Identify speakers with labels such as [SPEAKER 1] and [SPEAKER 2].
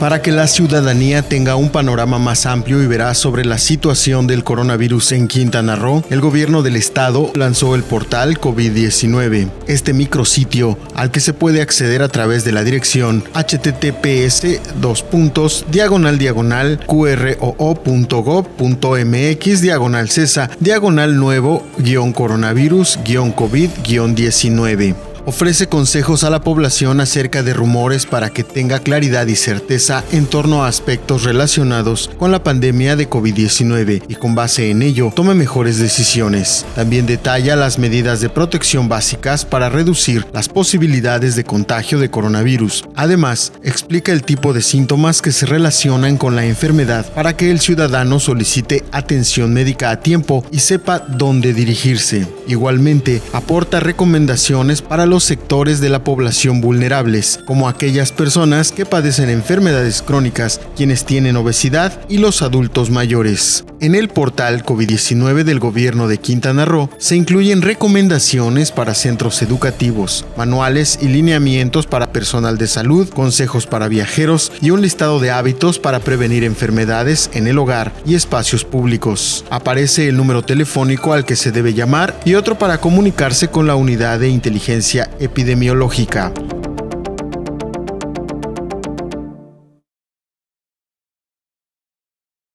[SPEAKER 1] Para que la ciudadanía tenga un panorama más amplio y veraz sobre la situación del coronavirus en Quintana Roo, el gobierno del estado lanzó el portal COVID-19. Este micrositio, al que se puede acceder a través de la dirección https dos puntos diagonal diagonal qroo.gov.mx diagonal cesa diagonal nuevo guion coronavirus guion covid guion 19 ofrece consejos a la población acerca de rumores para que tenga claridad y certeza en torno a aspectos relacionados con la pandemia de COVID-19 y con base en ello tome mejores decisiones. También detalla las medidas de protección básicas para reducir las posibilidades de contagio de coronavirus. Además, explica el tipo de síntomas que se relacionan con la enfermedad para que el ciudadano solicite atención médica a tiempo y sepa dónde dirigirse. Igualmente, aporta recomendaciones para los sectores de la población vulnerables, como aquellas personas que padecen enfermedades crónicas, quienes tienen obesidad y los adultos mayores. En el portal COVID-19 del gobierno de Quintana Roo se incluyen recomendaciones para centros educativos, manuales y lineamientos para personal de salud, consejos para viajeros y un listado de hábitos para prevenir enfermedades en el hogar y espacios públicos. Aparece el número telefónico al que se debe llamar y otro para comunicarse con la unidad de inteligencia epidemiológica.